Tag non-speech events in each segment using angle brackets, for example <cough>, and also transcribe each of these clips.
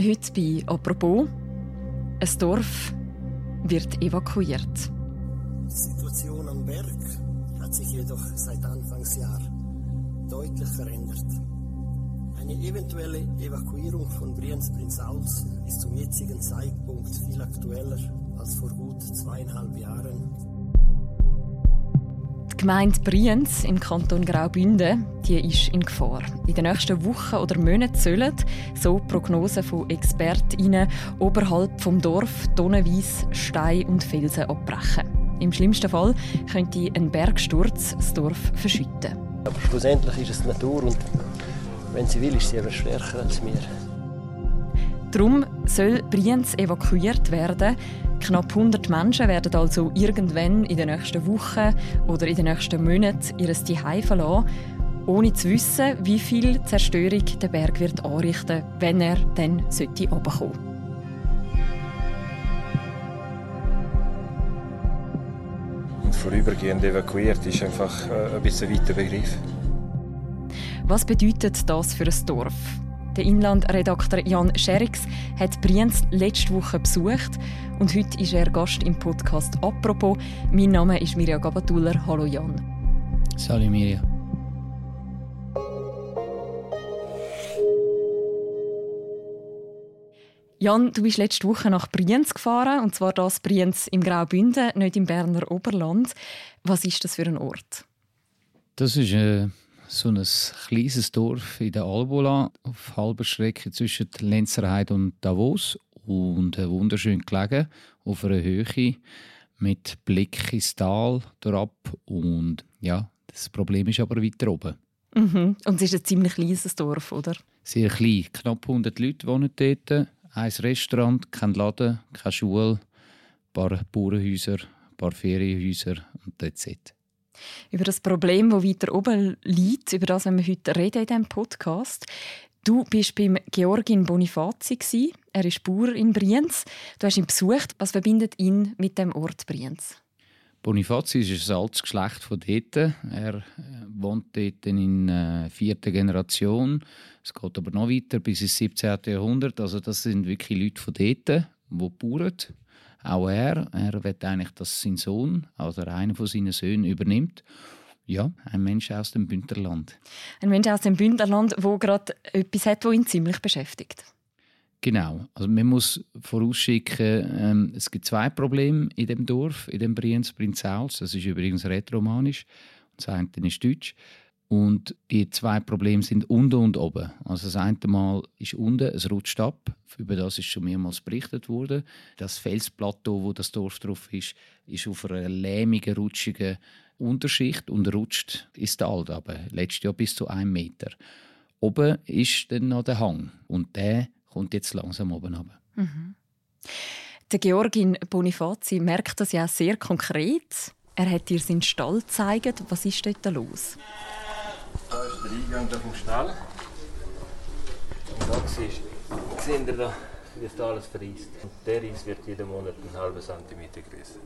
Heute bei «Apropos» ein Dorf wird evakuiert. Die Situation am Berg hat sich jedoch seit Anfangsjahr deutlich verändert. Eine eventuelle Evakuierung von Brienz-Prinz-Alz ist zum jetzigen Zeitpunkt viel aktueller als vor gut zweieinhalb Jahren. Die Gemeinde Brienz im Kanton Graubünden die ist in Gefahr. In den nächsten Wochen oder Monaten sollen, so Prognosen von ExpertInnen, oberhalb vom Dorf tonnenweise Steine und Felsen abbrechen. Im schlimmsten Fall könnte ein Bergsturz das Dorf verschütten. Aber schlussendlich ist es die Natur und wenn sie will, ist sie aber stärker als wir. Darum soll Brienz evakuiert werden. Knapp 100 Menschen werden also irgendwann in den nächsten Wochen oder in den nächsten Monaten ihr Zuhause verlassen, ohne zu wissen, wie viel Zerstörung der Berg wird anrichten wenn er dann sollte runterkommen. Und vorübergehend evakuiert ist einfach äh, ein bisschen weiter Begriff. Was bedeutet das für ein Dorf? Der Inlandredakteur Jan Scherix hat Brienz letzte Woche besucht und heute ist er Gast im Podcast «Apropos». Mein Name ist Mirja Gabatuller. Hallo Jan. Salut Mirja. Jan, du bist letzte Woche nach Brienz gefahren, und zwar das Brienz im Graubünden, nicht im Berner Oberland. Was ist das für ein Ort? Das ist äh, so ein kleines Dorf in der Albola auf halber Strecke zwischen Lenzerheide und Davos und äh, wunderschön gelegen auf einer Höhe mit Blick ins Tal ab und ja, das Problem ist aber weiter oben. Mhm. Und es ist ein ziemlich kleines Dorf, oder? Sehr klein, knapp 100 Leute wohnen dort ein Restaurant, kein Laden, keine Schule, ein paar Bauernhäuser, ein paar Ferienhäuser und it. Über das Problem, das weiter oben liegt, über das wir heute reden in diesem Podcast. Du bist beim Georgin Bonifazi. Er ist Bauer in Brienz. Du hast ihn besucht. Was verbindet ihn mit dem Ort Brienz? Bonifazi ist ein altes Geschlecht von dort. Er äh, wohnt dort in der äh, vierten Generation. Es geht aber noch weiter bis ins 17. Jahrhundert. Also das sind wirklich Leute von dort, die bauern. Auch er, er will eigentlich, dass sein Sohn, also einer von seinen Söhnen, übernimmt. Ja, ein Mensch aus dem Bündnerland. Ein Mensch aus dem Bündnerland, der gerade etwas hat, das ihn ziemlich beschäftigt. Genau. Also man muss vorausschicken, ähm, es gibt zwei Probleme in dem Dorf, in dem Brienz Prinzhaus. Das ist übrigens rätoromanisch und das eine ist deutsch. Und die zwei Probleme sind unten und oben. Also das eine Mal ist unten, es rutscht ab. Über das ist schon mehrmals berichtet worden. Das Felsplateau, wo das Dorf drauf ist, ist auf einer lähmigen, rutschigen Unterschicht und rutscht ins Tal aber letztes Jahr bis zu einem Meter. Oben ist dann noch der Hang und der kommt jetzt langsam oben runter. Mhm. Der Georgin Bonifazi merkt das ja sehr konkret. Er hat dir seinen Stall gezeigt. Was ist dort los? Da ist der Eingang vom Stall. Und da siehst, seht ihr da, wie das alles verreist. Und der Reis wird jeden Monat einen halben Zentimeter größer.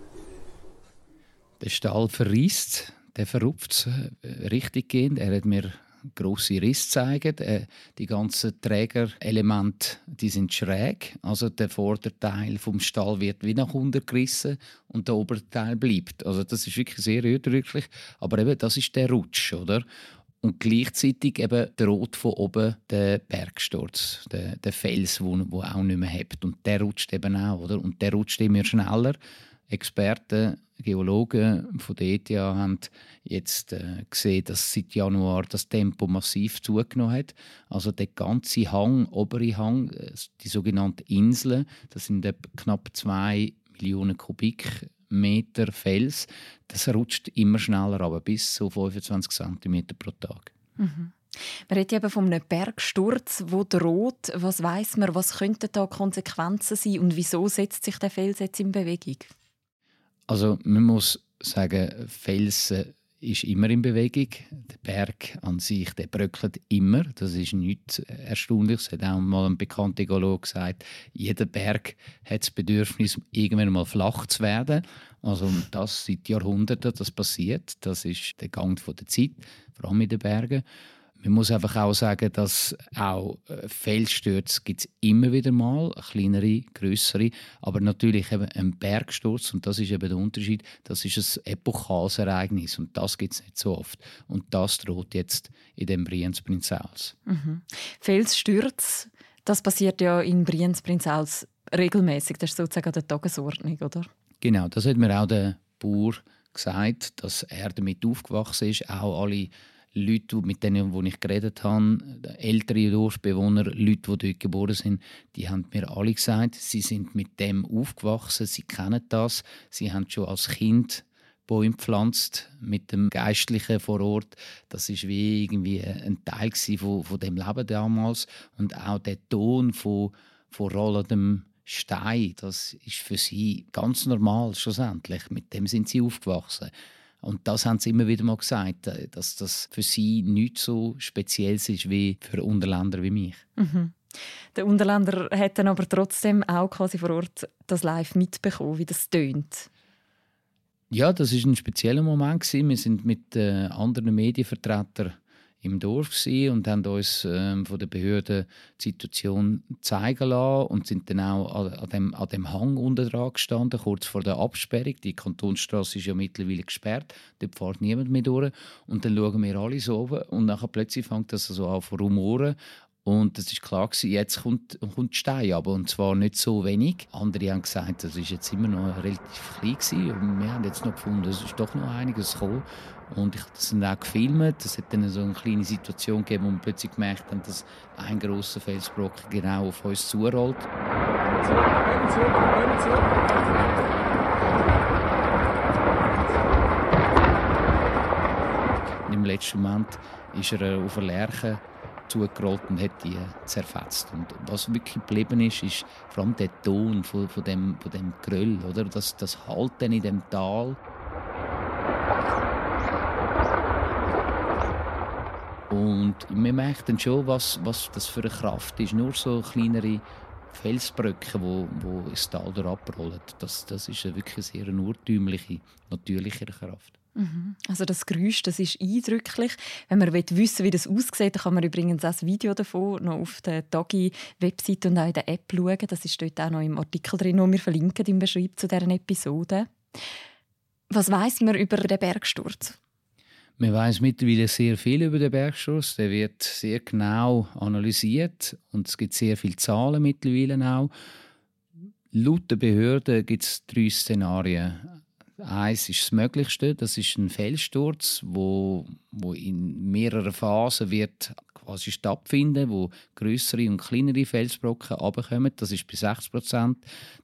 Der Stall verreist, der verrupft äh, richtig gehend. Er hat mir große Risse zeigen. Äh, die ganzen Trägerelemente, die sind schräg. Also der Vorderteil vom Stall wird wie nach unten gerissen und der Oberteil bleibt. Also das ist wirklich sehr eindrücklich. Aber eben, das ist der Rutsch, oder? Und gleichzeitig eben droht von oben der Bergsturz, der, der Fels, wo, wo auch nicht mehr hebt. Und der rutscht eben auch, oder? Und der rutscht immer schneller. Experten, Geologen von der ETH haben jetzt äh, gesehen, dass seit Januar das Tempo massiv zugenommen hat. Also der ganze Hang, obere Hang, äh, die sogenannten Inseln, das sind knapp zwei Millionen Kubikmeter Fels, das rutscht immer schneller aber bis zu 25 cm pro Tag. Mhm. Man redet eben von einem Bergsturz, wo droht. Was weiß man, was könnten da Konsequenzen sein und wieso setzt sich der Fels jetzt in Bewegung? Also man muss sagen, Felsen ist immer in Bewegung. Der Berg an sich, der bröckelt immer. Das ist nichts Erstaunliches. Es hat auch mal ein bekannter Geologe gesagt, jeder Berg hat das Bedürfnis, irgendwann mal flach zu werden. Also das seit Jahrhunderten das passiert. Das ist der Gang der Zeit, vor allem in den Bergen. Man muss einfach auch sagen, dass auch äh, Felsstürze gibt es immer wieder mal, kleinere, größere, aber natürlich eben ein Bergsturz und das ist eben der Unterschied. Das ist ein epochales Ereignis und das gibt es nicht so oft und das droht jetzt in dem Brienz-Prinzals. Mhm. Felsstürze, das passiert ja in Brienz-Prinzals regelmäßig. Das ist sozusagen der Tagesordnung, oder? Genau, das hat mir auch der Bauer gesagt, dass er damit aufgewachsen ist, auch alle Leute, mit denen wo ich geredet habe, ältere Dorfbewohner, Leute, die dort geboren sind, die haben mir alle gesagt, sie sind mit dem aufgewachsen, sie kennen das, sie haben schon als Kind Bäume gepflanzt mit dem Geistlichen vor Ort. Das ist wie irgendwie ein Teil von, von dem Leben damals und auch der Ton von, von rollendem Stein, das ist für sie ganz normal schlussendlich. Mit dem sind sie aufgewachsen. Und das haben sie immer wieder mal gesagt, äh, dass das für sie nicht so speziell ist wie für Unterländer wie mich. Mhm. Der Unterländer hat dann aber trotzdem auch quasi vor Ort das live mitbekommen, wie das tönt. Ja, das ist ein spezieller Moment Wir sind mit äh, anderen Medienvertretern im Dorf und haben uns ähm, von der Behörde die Situation zeigen lassen und sind dann auch an, an, dem, an dem Hang unten dran gestanden, kurz vor der Absperrung. Die Kantonsstraße ist ja mittlerweile gesperrt, dort fährt niemand mehr durch. Und dann schauen wir alle so oben und nachher plötzlich fängt das so an zu rumoren und es ist klar gewesen, jetzt kommt, kommt Stein aber und zwar nicht so wenig. Andere haben gesagt, das ist jetzt immer noch relativ klein gewesen. und wir haben jetzt noch gefunden, es ist doch noch einiges gekommen. Und ich habe das dann auch gefilmt. Es hat dann so eine kleine Situation gegeben, wo wir plötzlich gemerkt haben, dass ein großer Felsbrocken genau auf uns zurollt. Im letzten Moment ist er auf der Lerche zugerollt und hat die zerfetzt. Und was wirklich geblieben ist, ist vor allem der Ton von, von, dem, von dem Gröll, oder? Das, das Halten in dem Tal. Und man merkt dann schon, was, was das für eine Kraft ist. Nur so kleinere Felsbrücken, wo, wo ins Tal abrollen, das, das ist eine wirklich sehr eine urtümliche, natürliche Kraft. Mhm. Also das Geräusch, das ist eindrücklich. Wenn man wissen wie das aussieht, dann kann man übrigens auch ein Video davon noch auf der Dagi-Webseite und auch in der App schauen. Das ist dort auch noch im Artikel drin, den wir verlinken im Beschreibung zu dieser Episode. Was weiß man über den Bergsturz? Man weiß mittlerweile sehr viel über den Bergsturz. Der wird sehr genau analysiert und es gibt sehr viele Zahlen mittlerweile auch. Laut der Behörden gibt es drei Szenarien. Eins ist das Möglichste, das ist ein Felssturz, wo, wo in mehreren Phasen wird quasi stattfinden, wo größere und kleinere Felsbrocken abkommen. Das ist bei 60 Prozent.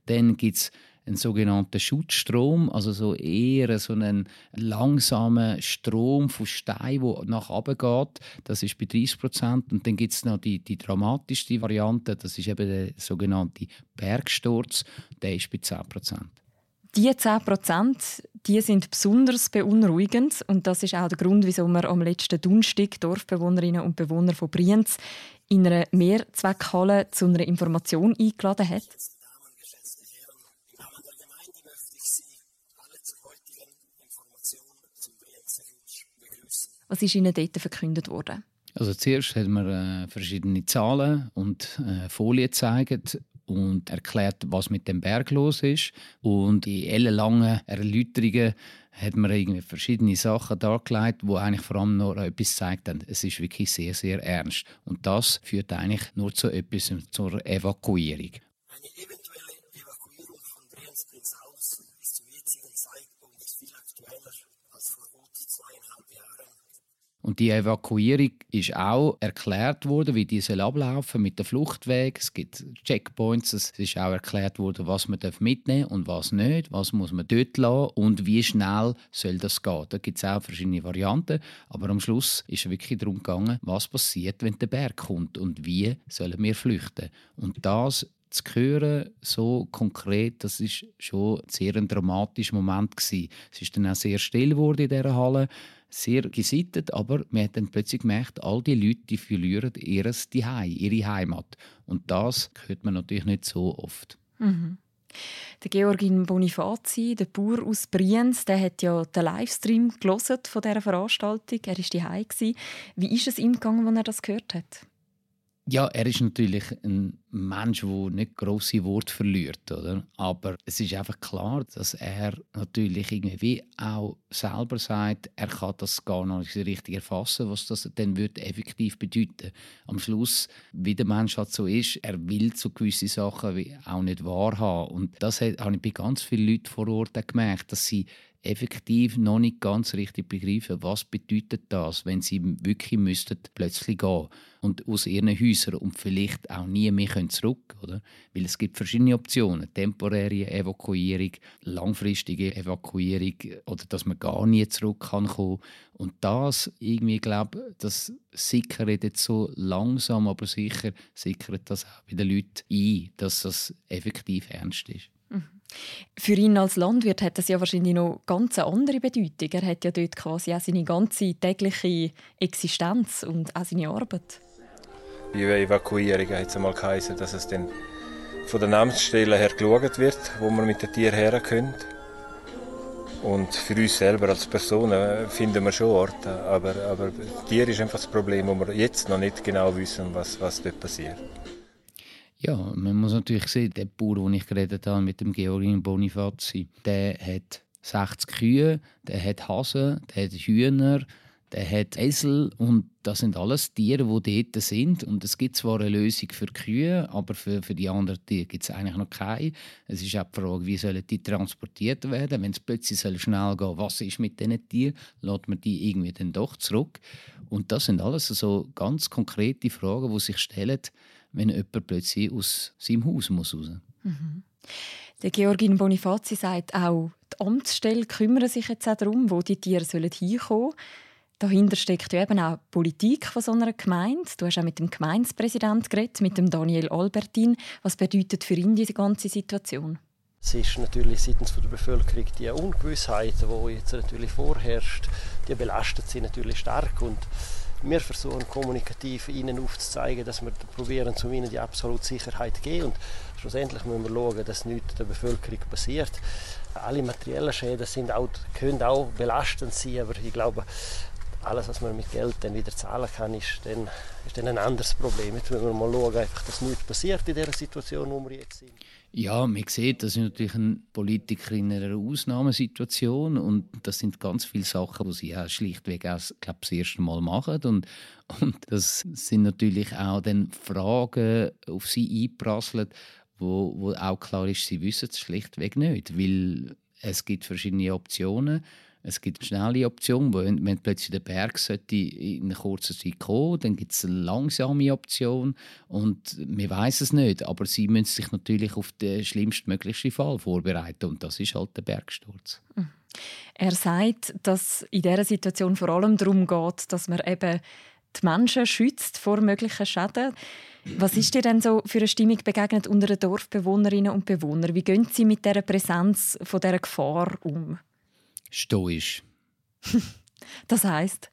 Dann gibt es einen sogenannten Schutzstrom, also so eher so einen langsamen Strom von Stein, der nach oben geht. Das ist bei 30 Prozent. Und dann gibt es noch die, die dramatischste Variante, das ist eben der sogenannte Bergsturz, der ist bei 10 Prozent. Die 10 Prozent die sind besonders beunruhigend. Und das ist auch der Grund, wieso wir am letzten Donnerstag Dorfbewohnerinnen und Bewohner von Brienz in einer Mehrzweckhalle zu einer Information eingeladen hat. Was ist Ihnen dort verkündet worden? Also zuerst hat man äh, verschiedene Zahlen und äh, Folien gezeigt und erklärt, was mit dem Berg los ist. Und in ellenlangen Erläuterungen hat man irgendwie verschiedene Sachen dargelegt, wo eigentlich vor allem noch etwas zeigt, es ist wirklich sehr, sehr ernst. Und das führt eigentlich nur zu etwas, zur Evakuierung von Brienz-Prinzhaus ist zum jetzigen Zeitpunkt viel aktueller als vor gut zweieinhalb Jahren. Und die Evakuierung ist auch erklärt worden, wie die soll ablaufen mit dem Fluchtweg. Es gibt Checkpoints. Es ist auch erklärt worden, was man mitnehmen darf und was nicht. Was muss man dort lassen und wie schnell soll das gehen. Da gibt es auch verschiedene Varianten. Aber am Schluss ist es wirklich darum gegangen, was passiert, wenn der Berg kommt und wie sollen wir flüchten. Und das zu hören, so konkret, das ist schon ein sehr ein dramatischer Moment gewesen. Es ist dann auch sehr still geworden in dieser Halle sehr gesittet, aber man hat dann plötzlich gemerkt, all die Leute die verlieren ihr Zuhause, ihre Heimat. Und das hört man natürlich nicht so oft. Mhm. Der Georgin Bonifazi, der Bauer aus Brienz, der hat ja den Livestream von dieser Veranstaltung. Er war die Wie ist es ihm gegangen, als er das gehört hat? Ja, er ist natürlich ein Mensch, der nicht grosse Worte verliert, oder? Aber es ist einfach klar, dass er natürlich irgendwie auch selber sagt, er kann das gar nicht richtig erfassen, was das dann wird effektiv bedeuten. Am Schluss, wie der Mensch halt so ist, er will so gewisse Sachen auch nicht wahrhaben. Und das habe ich bei ganz vielen Leuten vor Ort gemerkt, dass sie effektiv noch nicht ganz richtig begreifen, was bedeutet das, wenn sie wirklich müssten plötzlich gehen und aus ihren Häusern und vielleicht auch nie mehr können zurück, oder? Weil es gibt verschiedene Optionen: temporäre Evakuierung, langfristige Evakuierung oder dass man gar nie zurück kann kommen. Und das irgendwie glaube, das sickert jetzt so langsam, aber sicher sickert das auch bei den Leuten ein, dass das effektiv ernst ist. Mhm. Für ihn als Landwirt hat das ja wahrscheinlich noch ganz eine andere Bedeutung. Er hat ja dort quasi auch seine ganze tägliche Existenz und auch seine Arbeit. Bei der Evakuierung hat es einmal geheißen, dass es dann von der Namensstelle her geschaut wird, wo man mit den Tieren her können. Und für uns selber als Personen finden wir schon Orte, aber, aber Tier ist einfach das Problem, wo wir jetzt noch nicht genau wissen, was, was dort passiert. Ja, man muss natürlich sehen, der Bauer, den ich geredet habe mit dem Georgin Bonifazi, der hat 60 Kühe, der hat Hasen, der hat Hühner, der hat Esel und das sind alles Tiere, die dort sind. Und es gibt zwar eine Lösung für Kühe, aber für, für die anderen Tiere gibt es eigentlich noch keine. Es ist auch die Frage, wie sollen die transportiert werden? Wenn es plötzlich soll schnell gehen was ist mit diesen Tieren? Lässt man die irgendwie dann doch zurück? Und das sind alles so ganz konkrete Fragen, die sich stellen, wenn jemand plötzlich aus seinem Haus muss raus mhm. Der Georgin Bonifazi sagt auch, die Amtsstellen kümmern sich jetzt auch darum, wo die Tiere hinkommen sollen. Dahinter steckt ja eben auch die Politik von so einer Gemeinde. Du hast auch mit dem Gemeindepräsidenten geredet, mit dem Daniel Albertin. Was bedeutet für ihn diese ganze Situation? Es ist natürlich seitens der Bevölkerung die Ungewissheit, die jetzt natürlich vorherrscht, die belastet sie natürlich stark und wir versuchen kommunikativ ihnen aufzuzeigen, dass wir probieren, zu ihnen die absolute Sicherheit zu geben. Und schlussendlich müssen wir schauen, dass nichts der Bevölkerung passiert. Alle materiellen Schäden sind auch, können auch belastend sein, aber ich glaube, alles, was man mit Geld dann wieder zahlen kann, ist dann, ist dann ein anderes Problem. Jetzt müssen wir mal schauen, einfach, dass nichts passiert in der Situation, wo wir jetzt sind. Ja, man sieht, das ist natürlich ein Politiker in einer Ausnahmesituation und das sind ganz viele Sachen, die sie auch schlichtweg auch, glaub, das erste Mal machen und, und das sind natürlich auch dann Fragen auf sie einprasseln, wo, wo auch klar ist, sie wissen es schlichtweg nicht, weil es gibt verschiedene Optionen es gibt schnelle Option, wenn, wenn plötzlich der Berg sollte in kurzen Zeit kommen, dann gibt es eine langsame Option und wir weiß es nicht, aber sie müssen sich natürlich auf den schlimmstmöglichen Fall vorbereiten und das ist halt der Bergsturz. Mhm. Er sagt, dass in dieser Situation vor allem darum geht, dass man eben die Menschen schützt vor möglichen Schäden. Was ist dir denn so für eine Stimmung begegnet unter den Dorfbewohnerinnen und Bewohnern? Wie gehen sie mit der Präsenz von der Gefahr um? Stoisch. <laughs> das heißt?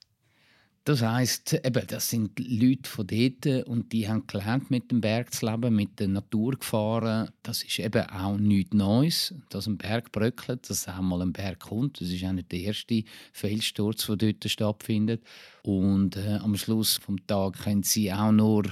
Das heißt, eben, das sind Leute von dort und die haben gelernt, mit dem Berg zu leben, mit der Natur gefahren. Das ist eben auch nichts Neues, dass ein Berg bröckelt, dass auch mal ein Berg kommt. Das ist auch nicht der erste Felssturz, der dort stattfindet. Und äh, am Schluss des Tages können sie auch nur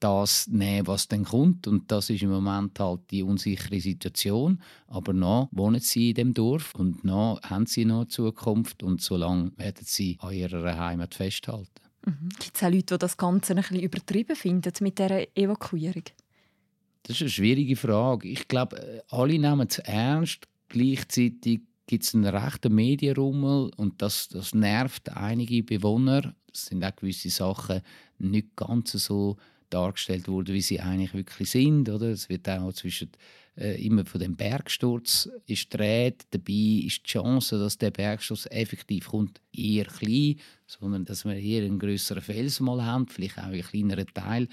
das nehmen, was dann kommt. Und das ist im Moment halt die unsichere Situation. Aber noch wohnen sie in dem Dorf und noch haben sie noch Zukunft und so lange werden sie an ihrer Heimat festhalten. Mhm. Gibt es auch Leute, die das Ganze ein bisschen übertrieben finden mit dieser Evakuierung? Das ist eine schwierige Frage. Ich glaube, äh, alle nehmen es ernst. Gleichzeitig gibt es einen rechten Medienrummel und das, das nervt einige Bewohner. Es sind auch gewisse Sachen nicht ganz so dargestellt wurde, wie sie eigentlich wirklich sind. Oder? Es wird auch zwischen äh, immer von dem Bergsturz ist. Dabei ist die Chance, dass der Bergsturz effektiv kommt, eher klein, sondern dass wir hier einen größeren Fels mal haben, vielleicht auch einen kleineren Teil.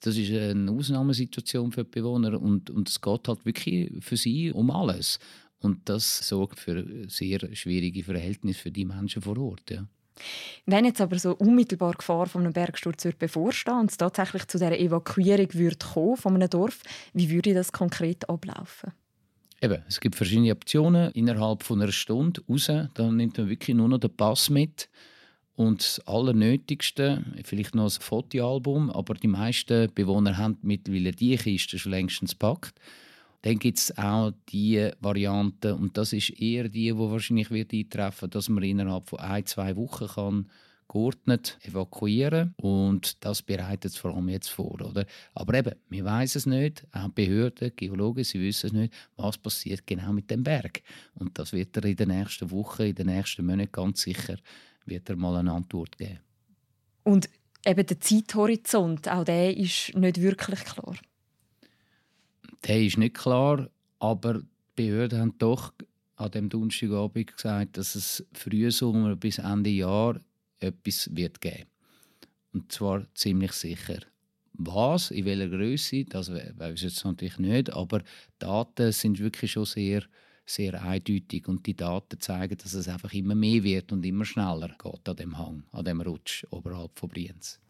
Das ist eine Ausnahmesituation für die Bewohner und, und es geht halt wirklich für sie um alles. Und das sorgt für sehr schwierige Verhältnisse für die Menschen vor Ort. Ja. Wenn jetzt aber so unmittelbar Gefahr von einem Bergsturz wird bevorstehen und es tatsächlich zu der Evakuierung wird kommen von einem Dorf, wie würde das konkret ablaufen? Eben, es gibt verschiedene Optionen. Innerhalb von einer Stunde raus, dann nimmt man wirklich nur noch den Pass mit. Und das Allernötigste, vielleicht noch ein Fotoalbum, aber die meisten Bewohner haben mittlerweile die Kiste schon längstens gepackt. Dann gibt es auch die Variante, und das ist eher die, die wahrscheinlich wird eintreffen dass man innerhalb von ein, zwei Wochen kann geordnet evakuieren und das bereitet es vor allem jetzt vor. Oder? Aber eben, wir wissen es nicht, auch Behörden, Geologen, sie wissen es nicht, was passiert genau mit dem Berg. Und das wird er in den nächsten Wochen, in den nächsten Monaten ganz sicher wird er mal eine Antwort geben. Und eben der Zeithorizont, auch der ist nicht wirklich klar. Der ist nicht klar, aber die Behörden haben doch an dem Donnerstagabend gesagt, dass es Frühsommer bis Ende Jahr etwas wird geben. Und zwar ziemlich sicher. Was, in welcher Größe, das weiß ich jetzt natürlich nicht, aber Daten sind wirklich schon sehr, sehr eindeutig und die Daten zeigen, dass es einfach immer mehr wird und immer schneller geht an dem Hang, an dem Rutsch oberhalb von Brienz.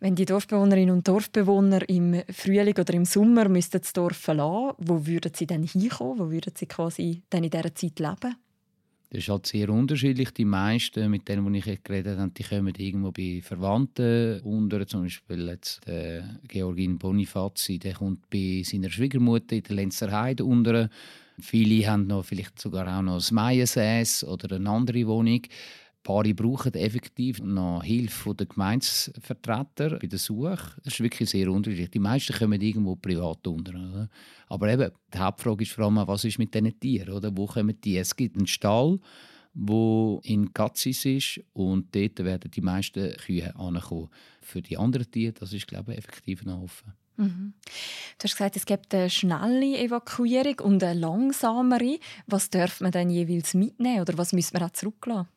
Wenn die Dorfbewohnerinnen und Dorfbewohner im Frühling oder im Sommer müssten das Dorf verlassen, wo würden sie dann hinkommen? Wo würden sie quasi dann in dieser Zeit leben? Das ist halt sehr unterschiedlich. Die meisten, mit denen ich geredet habe, die kommen irgendwo bei Verwandten unter. Zum Beispiel jetzt der Georgin Bonifazi, der kommt bei seiner Schwiegermutter in der Lenzer Heide unter. Viele haben noch vielleicht sogar auch noch das Maiensäß oder eine andere Wohnung. Paare brauchen effektiv noch Hilfe der Gemeinsvertreter bei der Suche. Das ist wirklich sehr unterschiedlich. Die meisten kommen irgendwo privat unter. Oder? Aber eben, die Hauptfrage ist vor allem, was ist mit diesen Tieren? Oder? Wo kommen die? Es gibt einen Stall, wo in Katzis ist und dort werden die meisten Kühe ankommen. Für die anderen Tiere, das ist glaube ich effektiv noch offen. Mhm. Du hast gesagt, es gibt eine schnelle Evakuierung und eine langsamere. Was darf man dann jeweils mitnehmen oder was müssen wir auch zurücklassen?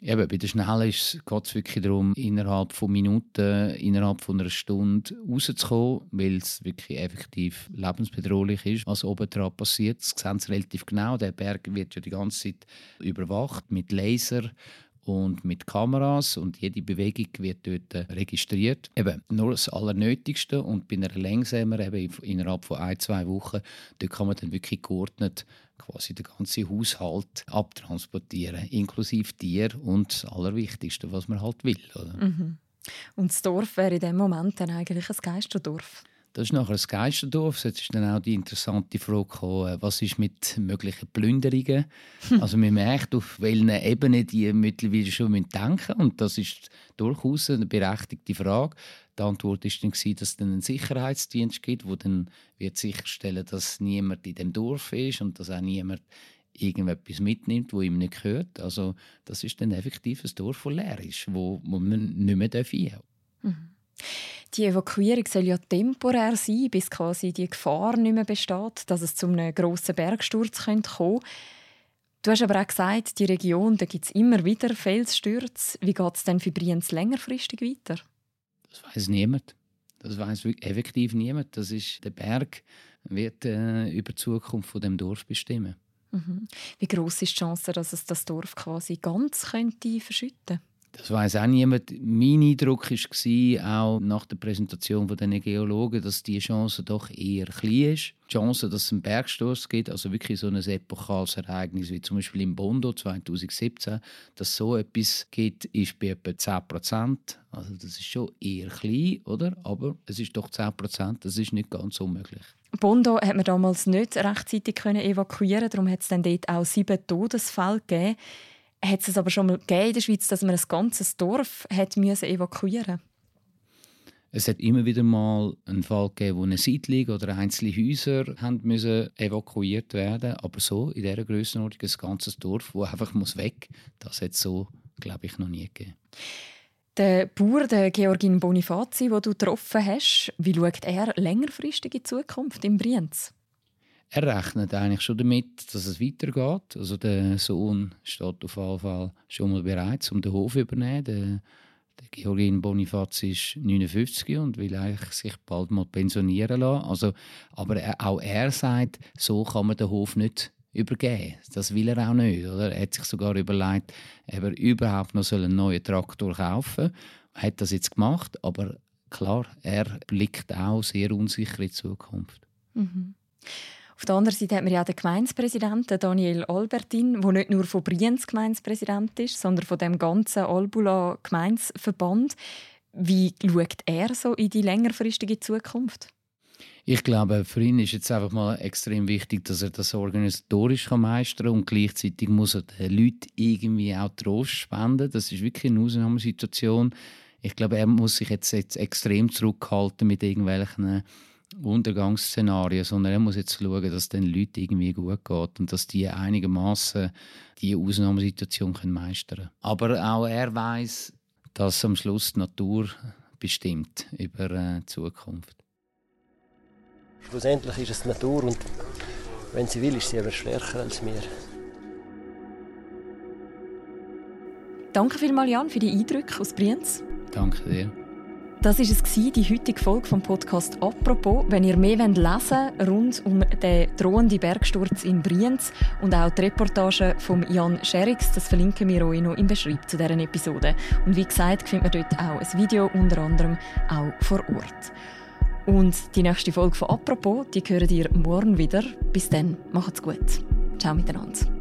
Eben, bei der Schnelle geht es wirklich darum, innerhalb von Minuten, innerhalb von einer Stunde rauszukommen, weil es wirklich effektiv lebensbedrohlich ist, was oben dran passiert. Das sehen Sie relativ genau. Der Berg wird ja die ganze Zeit überwacht mit Laser und mit Kameras und jede Bewegung wird dort registriert. Eben nur das Allernötigste und bei einer Längsamer eben innerhalb von ein, zwei Wochen, dort kann man dann wirklich geordnet quasi den ganzen Haushalt abtransportieren, inklusive Tier und das Allerwichtigste, was man halt will. Oder? Mhm. Und das Dorf wäre in dem Moment dann eigentlich ein Geisterdorf? Das ist nachher ein Geisterdorf. Jetzt ist dann auch die interessante Frage gekommen, äh, was ist mit möglichen Plünderungen? <laughs> also man merkt, auf welchen Ebenen die mittlerweile schon denken müssen. Und das ist durchaus eine berechtigte Frage. Die Antwort war dann, dass es einen Sicherheitsdienst gibt, der dann wird sicherstellen dass niemand in dem Dorf ist und dass auch niemand irgendetwas mitnimmt, wo ihm nicht gehört. Also das ist dann effektiv ein Dorf, das leer ist, wo, wo man nicht mehr rein darf. Die Evakuierung soll ja temporär sein, bis quasi die Gefahr nicht mehr besteht, dass es zu einem grossen Bergsturz kommen könnte. Du hast aber auch gesagt, die Region, da gibt es immer wieder Felsstürze. Wie geht es denn für Brienz längerfristig weiter? Das weiß niemand. Das weiß effektiv niemand. Das ist der Berg wird äh, über die Zukunft von dem Dorf bestimmen. Mhm. Wie groß ist die Chance, dass es das Dorf quasi ganz könnte verschütten? Das weiß auch niemand. Mein Eindruck war auch nach der Präsentation den Geologen, dass die Chance doch eher klein ist. Die Chance, dass es einen Bergstoß gibt, also wirklich so ein epochales Ereignis wie zum Beispiel im Bondo 2017, dass so etwas gibt, ist bei etwa 10 Prozent. Also das ist schon eher klein, oder? Aber es ist doch 10 Prozent. Das ist nicht ganz unmöglich. Bondo hat man damals nicht rechtzeitig evakuieren, darum hat es dann dort auch sieben Todesfälle gegeben hat es aber schon mal gegeben in der Schweiz, dass man ein ganzes Dorf hat müssen evakuieren es hat immer wieder mal einen Fall gegeben, wo eine Siedlung oder einzelne Häuser haben müssen evakuiert werden Aber so, in dieser Grössenordnung, ein ganzes Dorf, das einfach muss weg das hat es so, glaube ich, noch nie gegeben. Der Bauer, der Georgin Bonifazi, den du getroffen hast, wie schaut er längerfristig in Zukunft in Brienz? Er rechnet eigentlich schon damit, dass es weitergeht. Also der Sohn steht auf jeden Fall schon mal bereit, um den Hof zu übernehmen. Der, der Georgin Bonifaz ist 59 und will eigentlich sich bald mal pensionieren lassen. Also, aber er, auch er sagt, so kann man den Hof nicht übergeben. Das will er auch nicht. Oder? Er hat sich sogar überlegt, ob er überhaupt noch einen neuen Traktor kaufen soll. Hat das jetzt gemacht, aber klar, er blickt auch sehr unsicher in die Zukunft. Mhm. Auf der anderen Seite hat man ja den Gemeindepräsidenten Daniel Albertin, der nicht nur von Brienz Gemeindepräsident ist, sondern von dem ganzen Albula Gemeindeverband. Wie schaut er so in die längerfristige Zukunft? Ich glaube, für ihn ist jetzt einfach mal extrem wichtig, dass er das organisatorisch meistern kann und gleichzeitig muss er den Leuten irgendwie auch Trost spenden. Das ist wirklich eine Ausnahmesituation. Ich glaube, er muss sich jetzt, jetzt extrem zurückhalten mit irgendwelchen Untergangsszenarien, sondern er muss jetzt schauen, dass es den Leuten irgendwie gut geht und dass die einigermaßen die Ausnahmesituation können meistern können. Aber auch er weiß, dass am Schluss die Natur bestimmt über äh, die Zukunft. Schlussendlich ist es die Natur und wenn sie will, ist sie aber stärker als wir. Danke vielmals, Jan, für die Eindrücke aus Brienz. Danke dir. Das war es, die heutige Folge vom Podcast «Apropos». Wenn ihr mehr lesen wollt rund um den drohenden Bergsturz in Brienz und auch die Reportage von Jan Scherix, das verlinken wir euch noch im Beschreib zu dieser Episode. Und wie gesagt, findet man dort auch ein Video, unter anderem auch vor Ort. Und die nächste Folge von «Apropos», die hören ihr morgen wieder. Bis dann, macht's gut. Ciao miteinander.